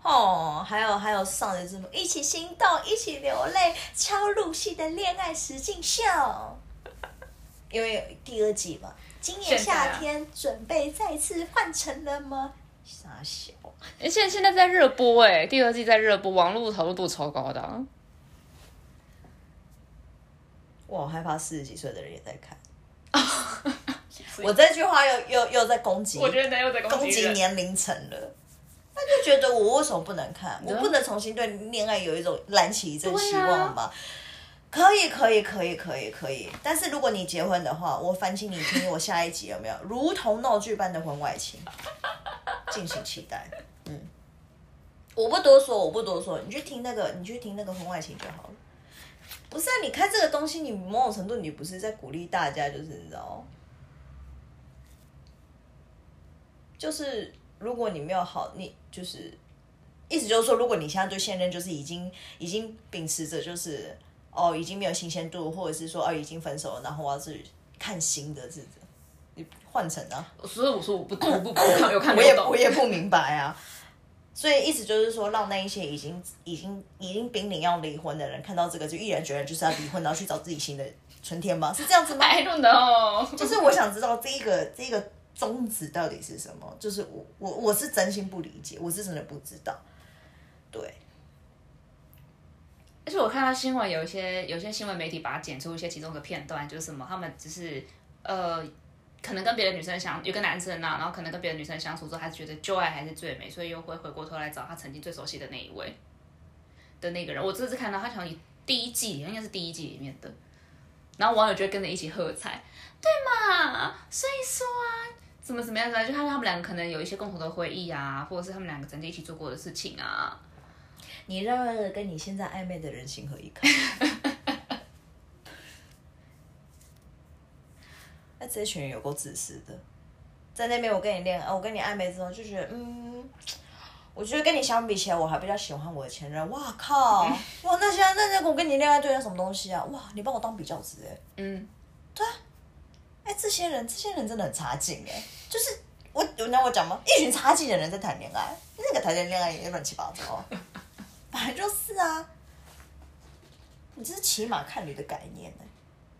哦，还有还有上的字幕，一起心动，一起流泪，超入戏的恋爱实境秀，因为第二季嘛，今年夏天准备再次换成了吗？傻笑。哎，现现在在热播哎，第二季在热播，网络讨论度超高的。我好害怕四十几岁的人也在看。我这句话又又又在攻击，我觉得又在攻击年龄层了。他就觉得我为什么不能看？我不能重新对恋爱有一种燃起一阵希望吗？可以，可以，可以，可以，可以。但是如果你结婚的话，我烦请你听我下一集有没有？如同闹剧般的婚外情，敬请期待。嗯，我不多说，我不多说，你去听那个，你去听那个婚外情就好了。不是啊，你看这个东西，你某种程度你不是在鼓励大家，就是你知道，就是。如果你没有好，你就是意思就是说，如果你现在对现任就是已经已经秉持着就是哦，已经没有新鲜度，或者是说哦已经分手了，然后我要去看新的日子，你换成啊？所以我说我不我不不看 有看我也我也不明白啊。所以意思就是说，让那一些已经已经已经濒临要离婚的人看到这个，就毅然决然就是要离婚，然后去找自己新的春天吗？是这样子吗？I don't know。就是我想知道这一个这个。宗旨到底是什么？就是我我我是真心不理解，我是真的不知道。对，而且我看到新闻，有一些有些新闻媒体把它剪出一些其中的片段，就是什么，他们只是呃可能跟别的女生相有个男生啊，然后可能跟别的女生相处之后，他觉得旧爱还是最美，所以又会回过头来找他曾经最熟悉的那一位的那个人。我这次看到他好像第一季应该是第一季里面的，然后网友就跟着一起喝彩，对嘛？所以说啊，怎么怎么样子，就看到他们两个可能有一些共同的回忆啊，或者是他们两个曾经一起做过的事情啊。你让跟你现在暧昧的人情何以堪？那这群人有够自私的，在那边我跟你恋爱，我跟你暧昧之后就觉得，嗯，我觉得跟你相比起来，我还比较喜欢我的前任。哇靠！哇，那现在那那我跟你恋爱对象什么东西啊？哇，你帮我当比较值哎。嗯，对啊。哎，这些人，这些人真的很差劲哎。就是我，有让我讲吗？一群差劲的人在谈恋爱，那个谈恋爱也乱七八糟。本来就是啊，你这是骑马看驴的概念呢？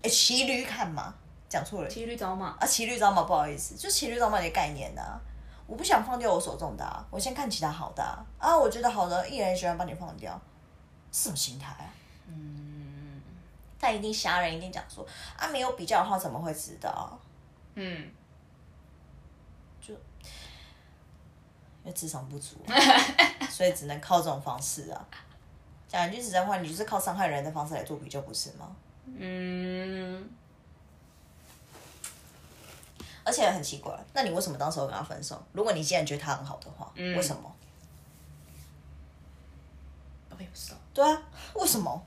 哎，骑驴看马，讲错了。骑驴找马啊，骑驴找马，不好意思，就骑驴找马的概念啊。我不想放掉我手中的，我先看其他好的啊。我觉得好的，一人喜欢帮你放掉，什么心态啊？嗯，他一定瞎人，一定讲说啊，没有比较的话怎么会知道？嗯，就因为智商不足。所以只能靠这种方式啊！讲一句实在话，你就是靠伤害人的方式来做比较，不是吗？嗯。而且很奇怪，那你为什么当时跟他分手？如果你既然觉得他很好的话，为什么？我也不知道。对啊，为什么？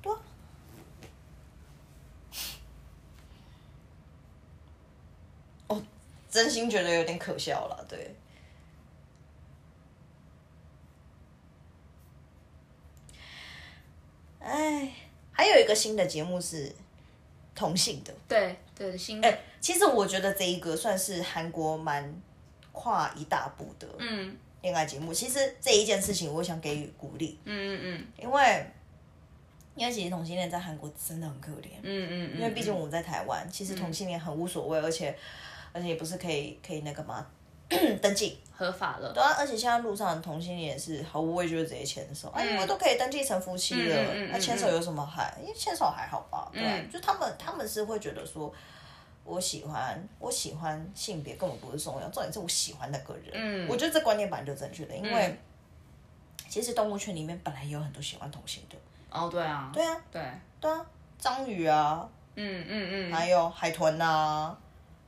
对啊。哦，真心觉得有点可笑了，对。哎，还有一个新的节目是同性的，对对新哎，其实我觉得这一个算是韩国蛮跨一大步的嗯。恋爱节目。其实这一件事情，我想给予鼓励，嗯嗯嗯，因为因为其实同性恋在韩国真的很可怜，嗯嗯嗯，因为毕竟我们在台湾，其实同性恋很无所谓，而且而且也不是可以可以那个嘛。登记。合法了，对啊，而且现在路上同性恋也是毫无畏惧的直接牵手，哎，因为都可以登记成夫妻了，那牵手有什么害？因为牵手还好吧，对，就他们他们是会觉得说，我喜欢我喜欢性别根本不是重要，重点是我喜欢那个人。嗯，我觉得这观念本来就正确的，因为其实动物圈里面本来也有很多喜欢同性的。哦，对啊，对啊，对。对啊，章鱼啊，嗯嗯嗯，还有海豚呐，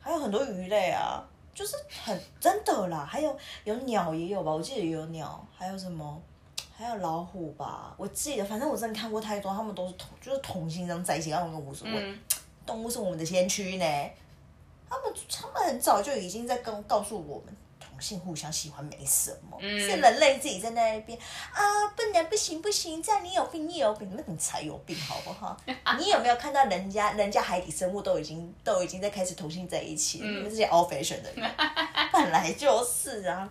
还有很多鱼类啊。就是很真的啦，还有有鸟也有吧，我记得也有鸟，还有什么，还有老虎吧，我记得，反正我真的看过太多，他们都是同，就是同性这样在一起，他们无所谓，动物是我们的先驱呢，他们他们很早就已经在跟告诉我们。性互相喜欢没什么，是人类自己在那边啊，不能不行不行，这样你有病你有病，那你才有病好不好？你有没有看到人家人家海底生物都已经都已经在开始同性在一起，你们这些 old fashion 的人，本来就是啊。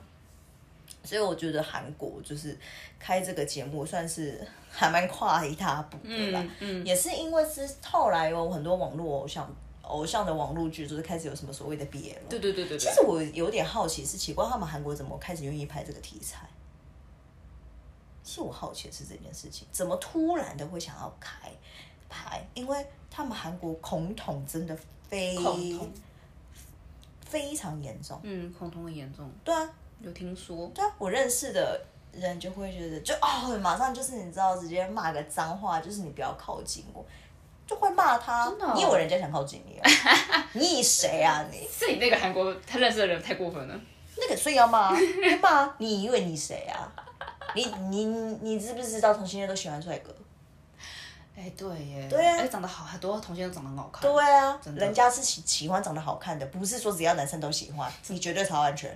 所以我觉得韩国就是开这个节目算是还蛮跨一大步的啦，也是因为是后来有很多网络偶像。偶像的网络剧就是开始有什么所谓的 BL 了。对对对对。其实我有点好奇，是奇怪他们韩国怎么开始愿意拍这个题材？其实我好奇的是这件事情，怎么突然的会想要开拍？因为他们韩国恐同真的非非常严重。嗯，恐同很严重。对啊，有听说。对啊，我认识的人就会觉得，就哦，马上就是你知道，直接骂个脏话，就是你不要靠近我。就会骂他，你以为人家想靠近你？你以谁啊你？是你那个韩国他认识的人太过分了。那个所以要骂，骂你以为你谁啊？你你你知不知道同性恋都喜欢帅哥？哎，对耶。对啊。哎，长得好，很多同性都长得很好看。对啊，人家是喜喜欢长得好看的，不是说只要男生都喜欢，你绝对超安全。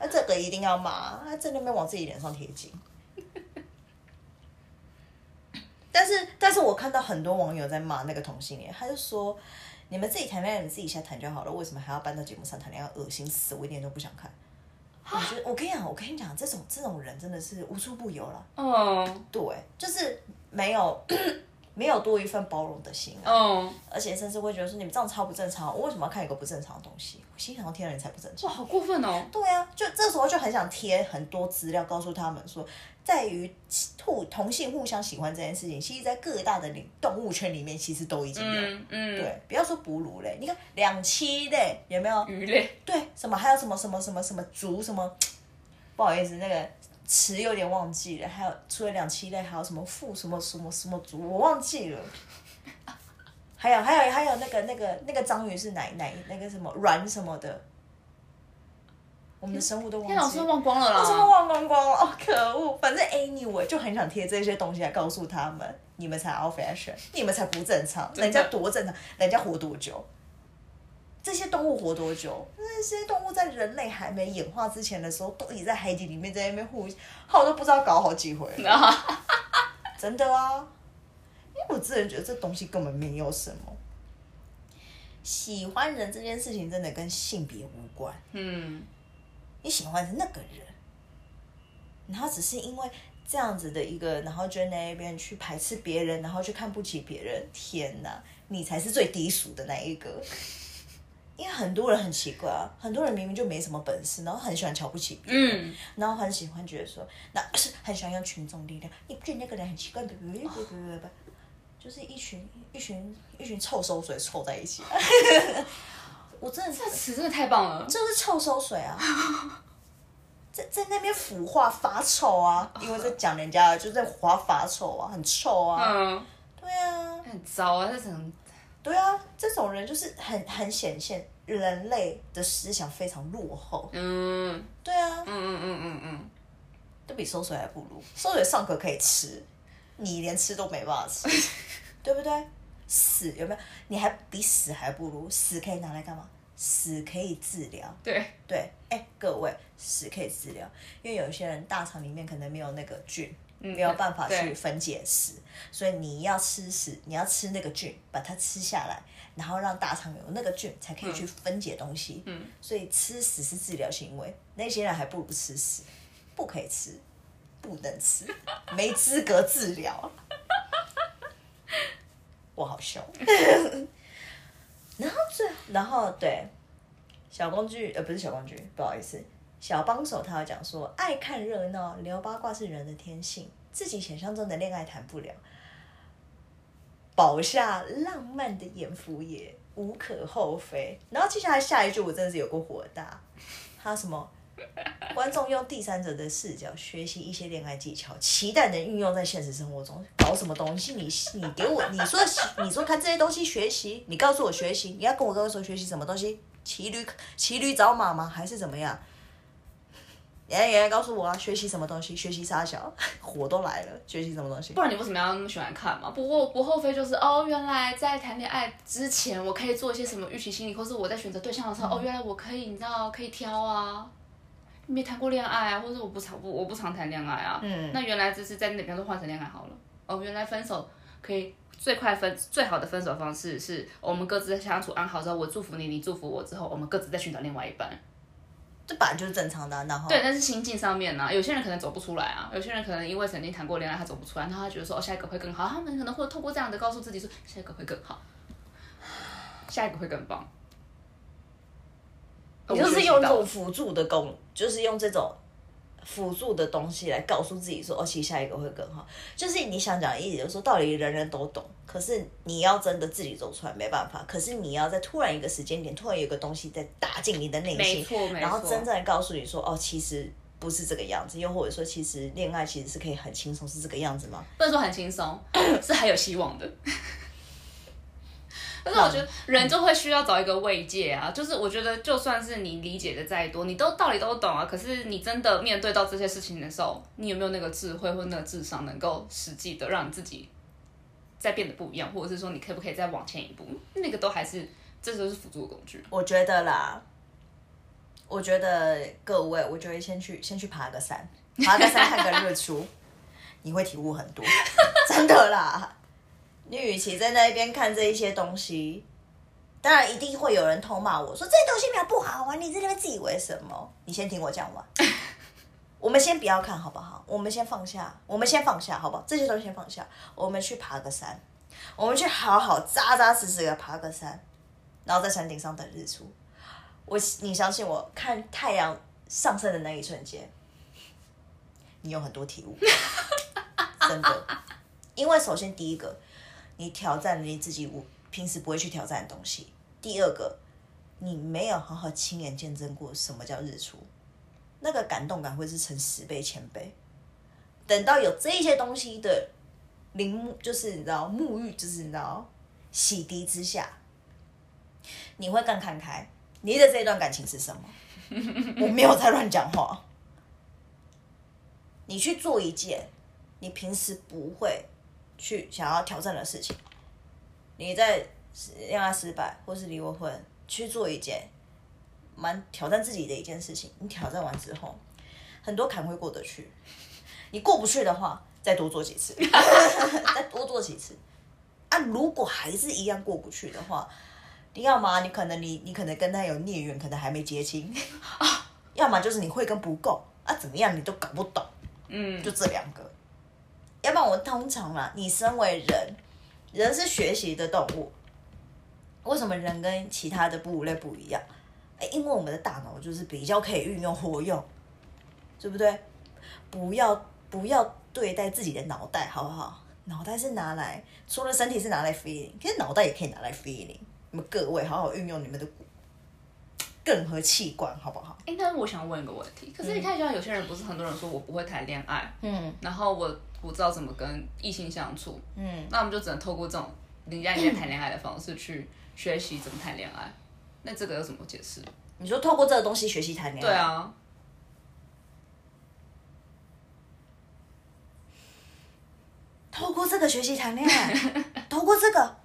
那这个一定要骂，他在那边往自己脸上贴金。但是，但是我看到很多网友在骂那个同性恋，他就说：“你们自己谈恋爱，你自己先谈就好了，为什么还要搬到节目上谈恋爱？恶心死！我一点都不想看。”我觉得，我跟你讲，我跟你讲，这种这种人真的是无处不有了。嗯，对，就是没有 没有多一份包容的心啊。嗯。而且甚至会觉得说你们这样超不正常，我为什么要看一个不正常的东西？我心想天哪，你才不正常！哇，好过分哦。对啊，就这时候就很想贴很多资料，告诉他们说，在于互同性互相喜欢这件事情，其实，在各大的领动物圈里面，其实都已经有。嗯嗯。对，不要说哺乳类，你看两栖类有没有？鱼类。对，什么还有什么什么什么什么族什么？不好意思，那个。词有点忘记了，还有除了两栖类，还有什么副什么什么什么族，我忘记了。还有还有还有那个那个那个章鱼是哪哪那个什么软什么的，我们的生物都忘。天老师忘光了啦！为什么忘光光可恶！反正 anyway 就很想贴这些东西来告诉他们，你们才 out fashion，你们才不正常，人家多正常，人家活多久？这些动物活多久？那些动物在人类还没演化之前的时候，都已在海底里面在那边互，好都不知道搞好几回。真的啊，因为我自然觉得这东西根本没有什么。喜欢人这件事情真的跟性别无关。嗯，你喜欢是那个人，然后只是因为这样子的一个，然后就在那边去排斥别人，然后去看不起别人。天哪，你才是最低俗的那一个。因为很多人很奇怪啊，很多人明明就没什么本事，然后很喜欢瞧不起别人，然后很喜欢觉得说，那是很喜欢用群众力量。你不觉得那个人很奇怪？不不不不不不，就是一群一群一群臭馊水凑在一起。我真的这词真的太棒了，就是臭馊水啊，在在那边腐化发臭啊，因为在讲人家就在化发臭啊，很臭啊。嗯，对啊，很糟啊，这种。对啊，这种人就是很很显现人类的思想非常落后。嗯，对啊，嗯嗯嗯嗯嗯，都比馊水还不如。馊水上课可以吃，你连吃都没办法吃，对不对？死有没有？你还比死还不如？死可以拿来干嘛？死可以治疗。对对，哎，各位，死可以治疗，因为有些人大肠里面可能没有那个菌。没有办法去分解屎，所以你要吃屎，你要吃那个菌，把它吃下来，然后让大肠有那个菌，才可以去分解东西。嗯，所以吃屎是治疗行为，那些人还不如吃屎，不可以吃，不能吃，没资格治疗。我好笑。然后最，然后对，小工具呃不是小工具，不好意思。小帮手，他有讲说，爱看热闹、聊八卦是人的天性，自己想象中的恋爱谈不了，保下浪漫的眼福也无可厚非。然后接下来下一句，我真的是有个火大，他什么？观众用第三者的视角学习一些恋爱技巧，期待能运用在现实生活中。搞什么东西？你你给我，你说你说看这些东西学习，你告诉我学习，你要跟我跟我说学习什么东西？骑驴骑驴找马吗？还是怎么样？爷爷告诉我啊，学习什么东西？学习傻小，火都来了。学习什么东西？不然你为什么要那么喜欢看嘛？不过不后非就是哦，原来在谈恋爱之前，我可以做一些什么预期心理，或是我在选择对象的时候，哦，原来我可以，你知道可以挑啊。没谈过恋爱啊，或者我不常不我不常谈恋爱啊。嗯。那原来只是在那边都换成恋爱好了。哦，原来分手可以最快分最好的分手方式是我们各自相处安好之后，我祝福你，你祝福我之后，我们各自再寻找另外一半。这本来就是正常的，然后对，但是心境上面呢，有些人可能走不出来啊，有些人可能因为曾经谈过恋爱，他走不出来，然后他觉得说哦，下一个会更好，他们可能会透过这样的告诉自己说，下一个会更好，下一个会更棒。你就是用这种辅助的功，就是用这种。辅助的东西来告诉自己说，哦，其实下一个会更好。就是你想讲的意思，就是说道理人人都懂，可是你要真的自己走出来没办法。可是你要在突然一个时间点，突然有个东西在打进你的内心，然后真正告诉你说，哦，其实不是这个样子。又或者说，其实恋爱其实是可以很轻松，是这个样子吗？不能说很轻松，是还有希望的。可是我觉得人就会需要找一个慰藉啊，就是我觉得就算是你理解的再多，你都道理都懂啊，可是你真的面对到这些事情的时候，你有没有那个智慧或那个智商，能够实际的让你自己再变得不一样，或者是说你可不可以再往前一步？那个都还是这都是辅助工具。我觉得啦，我觉得各位，我觉得先去先去爬个山，爬个山看个日出，你会体悟很多，真的啦。你与其在那边看这一些东西，当然一定会有人痛骂我说这些东西没有不好玩，你在那边自以为什么？你先听我讲完，我们先不要看好不好？我们先放下，我们先放下好不好？这些东西先放下，我们去爬个山，我们去好好扎扎实实的爬个山，然后在山顶上等日出。我你相信我，看太阳上升的那一瞬间，你有很多体悟，真的。因为首先第一个，你挑战了你自己我平时不会去挑战的东西；第二个，你没有好好亲眼见证过什么叫日出，那个感动感会是成十倍千倍。等到有这些东西的淋，就是你知道沐浴，就是你知道洗涤之下，你会更看开。你的这段感情是什么？我没有在乱讲话。你去做一件你平时不会去想要挑战的事情，你在恋爱失败或是离过婚，去做一件蛮挑战自己的一件事情。你挑战完之后，很多坎会过得去。你过不去的话，再多做几次，再多做几次。啊，如果还是一样过不去的话，你要么你可能你你可能跟他有孽缘，可能还没结清啊；要么就是你会跟不够啊，怎么样你都搞不懂。嗯，就这两个。要不然我通常啦，你身为人，人是学习的动物。为什么人跟其他的哺乳类不一样？哎，因为我们的大脑就是比较可以运用活用，对不对？不要。不要对待自己的脑袋，好不好？脑袋是拿来，除了身体是拿来 feeling，其实脑袋也可以拿来 feeling。你们各位好好运用你们的任何器官，好不好？哎，但是我想问一个问题，可是你看，像有些人不是很多人说我不会谈恋爱，嗯，然后我不知道怎么跟异性相处，嗯，那我们就只能透过这种人家应该谈恋爱的方式去学习怎么谈恋爱。那这个有什么解释？你说透过这个东西学习谈恋爱？对啊。透过这个学习谈恋爱，透过这个，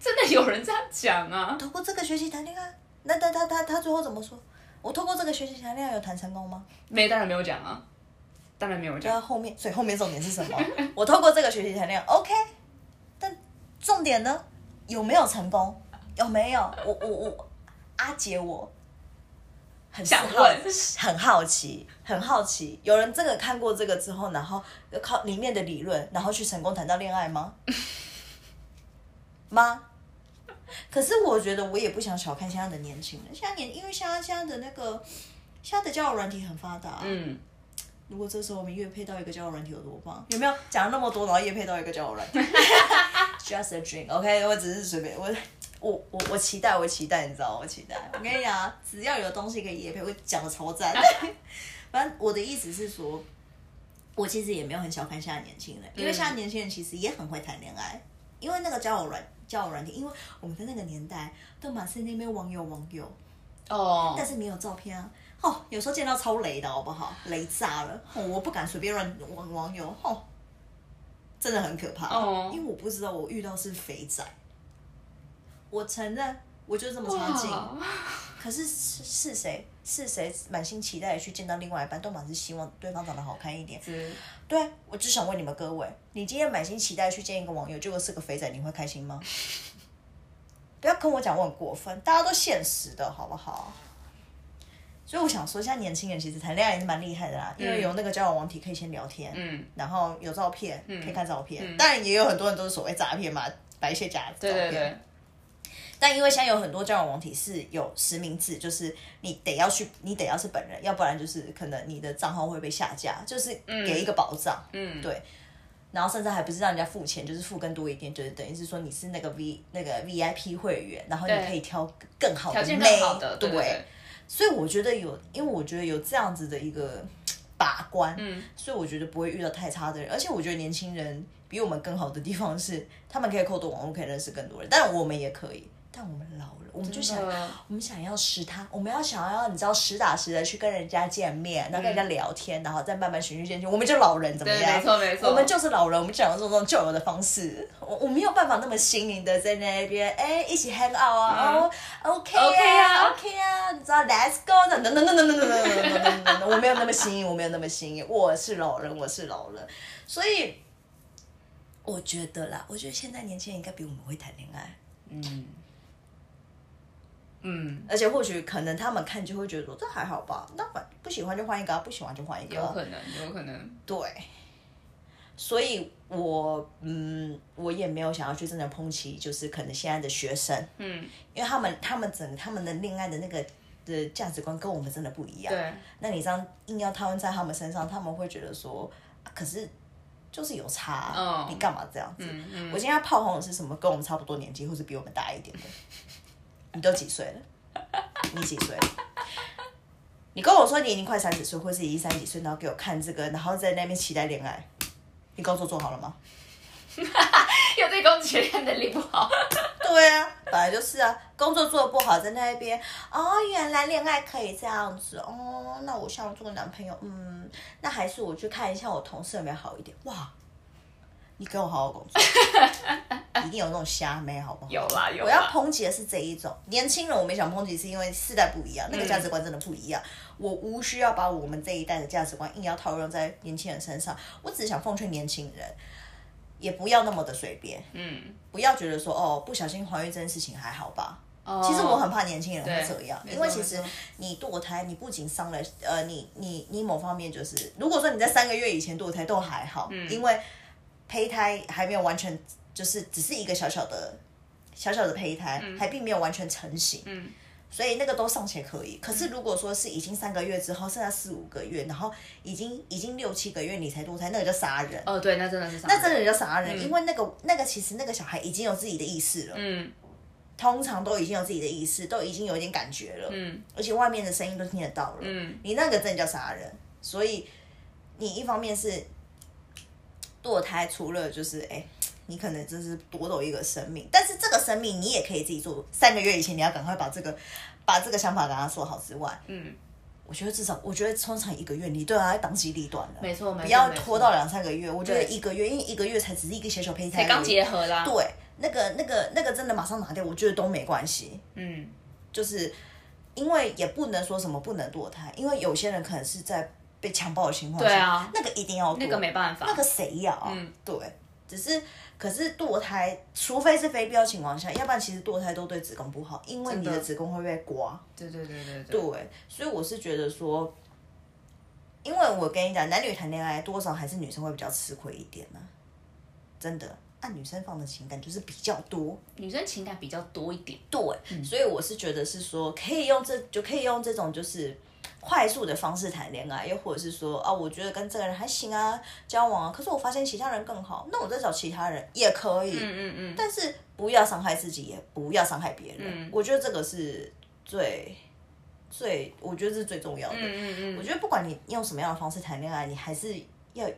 真的有人这样讲啊？透过这个学习谈恋爱，那他他他他最后怎么说？我透过这个学习谈恋爱有谈成功吗？没，当然没有讲啊，当然没有讲。后面，所以后面重点是什么？我透过这个学习谈恋爱，OK，但重点呢？有没有成功？有没有？我我我，阿杰我。很想问，很好奇，很好奇，有人真的看过这个之后，然后靠里面的理论，然后去成功谈到恋爱吗？吗？可是我觉得我也不想小看现在的年轻人，现在年因为现在现在的那个现在的交友软体很发达，嗯，如果这时候我们越配到一个交友软体有多棒？有没有讲了那么多，然后越配到一个交友软体？Just a dream，OK，我只是随便我。我我我期待，我期待，你知道我期待。我跟你讲，只要有东西可以夜配，我讲的超赞。反正我的意思是说，我其实也没有很小看现在年轻人，因为现在年轻人其实也很会谈恋爱。因为那个交友软交友软体，因为我们在那个年代都满是那边网友网友哦，但是没有照片啊。哦，有时候见到超雷的好不好？雷炸了，我不敢随便乱网网友，哦，真的很可怕。哦，因为我不知道我遇到是肥仔。我承认，我就这么差劲。可是是是谁？是谁满心期待去见到另外一半，都满是希望对方长得好看一点。对，我只想问你们各位：你今天满心期待去见一个网友，结果是个肥仔，你会开心吗？不要跟我讲我很过分，大家都现实的好不好？所以我想说，现在年轻人其实谈恋爱也是蛮厉害的啦，因为有那个交友网体可以先聊天，嗯，然后有照片可以看照片，当然也有很多人都是所谓诈骗嘛，摆一些假照片。但因为现在有很多交友网体是有实名制，就是你得要去，你得要是本人，要不然就是可能你的账号会被下架，就是给一个保障，嗯，对。然后甚至还不是让人家付钱，就是付更多一点，就是等于是说你是那个 V 那个 VIP 会员，然后你可以挑更好的妹，对。所以我觉得有，因为我觉得有这样子的一个 把关，嗯，所以我觉得不会遇到太差的人，而且我觉得年轻人比我们更好的地方是，他们可以扣多网络，可以认识更多人，但我们也可以。但我们老了，我们就想，我们想要实他，我们要想要你知道实打实的去跟人家见面，然后跟人家聊天，然后再慢慢循序渐进。我们就老人怎么样？没错没错，我们就是老人，我们讲这种旧有的方式，我我没有办法那么新颖的在那边，哎，一起 hang out 啊，哦，OK 啊，OK 啊，你知道，Let's go，等等等等等等等等等等，我没有那么新颖，我没有那么新颖，我是老人，我是老人，所以我觉得啦，我觉得现在年轻人应该比我们会谈恋爱，嗯。嗯，而且或许可能他们看就会觉得说这还好吧，那反不喜欢就换一个，不喜欢就换一个，有可能，有可能，对。所以我嗯，我也没有想要去真的抨击，就是可能现在的学生，嗯，因为他们他们整他们的恋爱的那个的价值观跟我们真的不一样。对，那你这样硬要套用在他们身上，他们会觉得说，啊可是就是有差你干嘛这样子？我今天要炮轰的是什么？跟我们差不多年纪，或是比我们大一点的。你都几岁了？你几岁？你跟我说你已经快三十岁，或是已经三十几岁，然后给我看这个，然后在那边期待恋爱，你工作做好了吗？又对公职恋能力不好。对啊，本来就是啊，工作做的不好，在那边哦，原来恋爱可以这样子哦，那我想做个男朋友，嗯，那还是我去看一下我同事有没有好一点。哇，你给我好好工作，一定有那种虾妹，好不好？有啦有啦我要抨击的是这一种年轻人，我没想抨击，是因为世代不一样，那个价值观真的不一样。我无需要把我们这一代的价值观硬要套用在年轻人身上，我只是想奉劝年轻人，也不要那么的随便，嗯，不要觉得说哦，不小心怀孕这件事情还好吧。哦其实我很怕年轻人会对这样，因为其实你堕胎，你不仅伤了呃，你你你某方面就是，如果说你在三个月以前堕胎都还好，嗯因为胚胎还没有完全，就是只是一个小小的小小的胚胎，还并没有完全成型，嗯。所以那个都尚且可以。可是如果说是已经三个月之后，剩下四五个月，然后已经已经六七个月你才堕胎，那个叫杀人。哦，对，那真的是那真的叫杀人，因为那个那个其实那个小孩已经有自己的意识了，嗯。通常都已经有自己的意识，都已经有一点感觉了，嗯。而且外面的声音都听得到了，嗯。你那个真的叫杀人。所以你一方面是堕胎，除了就是哎、你可能就是夺走一个生命，但是这个生命你也可以自己做。三个月以前你要赶快把这个把这个想法跟他说好之外，嗯，我觉得至少我觉得通常一个月你对他当机立断了，没错没错，不要拖到两三个月。我觉得一个月，因为一个月才只是一个小小胚胎，才刚结合啦。对，那个那个那个真的马上拿掉，我觉得都没关系。嗯，就是因为也不能说什么不能堕胎，因为有些人可能是在被强暴的情况下，对啊那个一定要那个没办法。那个谁要啊？嗯对，只是可是堕胎，除非是非必要情况下，要不然其实堕胎都对子宫不好，因为你的的子宫会被刮。对对对对对。对，所以我是觉得说，因为我跟你讲，男女谈恋爱多少还是女生会比较吃亏一点呢、真的。按女生放的情感就是比较多，女生情感比较多一点。对，所以我是觉得是说，可以用这就可以用这种就是快速的方式谈恋爱，又或者是说啊，我觉得跟这个人还行啊，交往啊，可是我发现其他人更好，那我再找其他人也可以，嗯嗯嗯。但是不要伤害自己，也不要伤害别人。嗯我觉得这个是最最，我觉得这是最重要的。嗯嗯嗯。我觉得不管你用什么样的方式谈恋爱，你还是要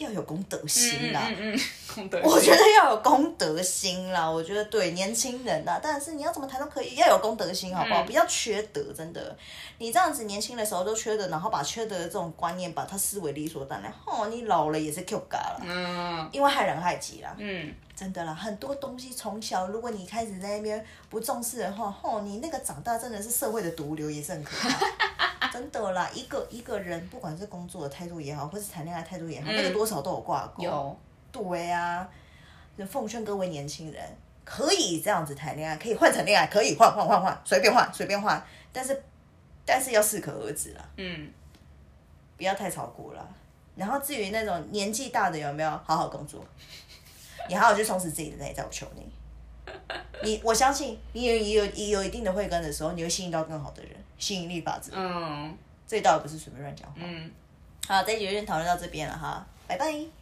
要有公德心啦。嗯嗯嗯，功德我觉得要有公德心啦，我觉得对年轻人啦，但是你要怎么谈都可以，要有公德心，好不好？嗯不要缺德，真的。你这样子年轻的时候都缺德，然后把缺德的这种观念把它视为理所当然，哦，你老了也是 Q 嘎了，嗯因为害人害己啦。嗯，真的啦，很多东西从小，如果你开始在那边不重视的话，吼，你那个长大真的是社会的毒瘤，也是很可怕。真的啦，一个一个人，不管是工作的态度也好，或是谈恋爱态度也好，那个多少都有挂钩。有。对啊、就奉劝各位年轻人，可以这样子谈恋爱，可以换成恋爱，可以换换换换，随便换随便换，但是但是要适可而止啦，嗯，不要太炒股了。然后至于那种年纪大的有没有好好工作，你好好去充实自己的内在，我求你。你我相信你有有有有一定的慧根的时候，你会吸引到更好的人，吸引力法则。嗯这倒也不是随便乱讲话。嗯。好，这一集就先讨论到这边了哈，拜拜。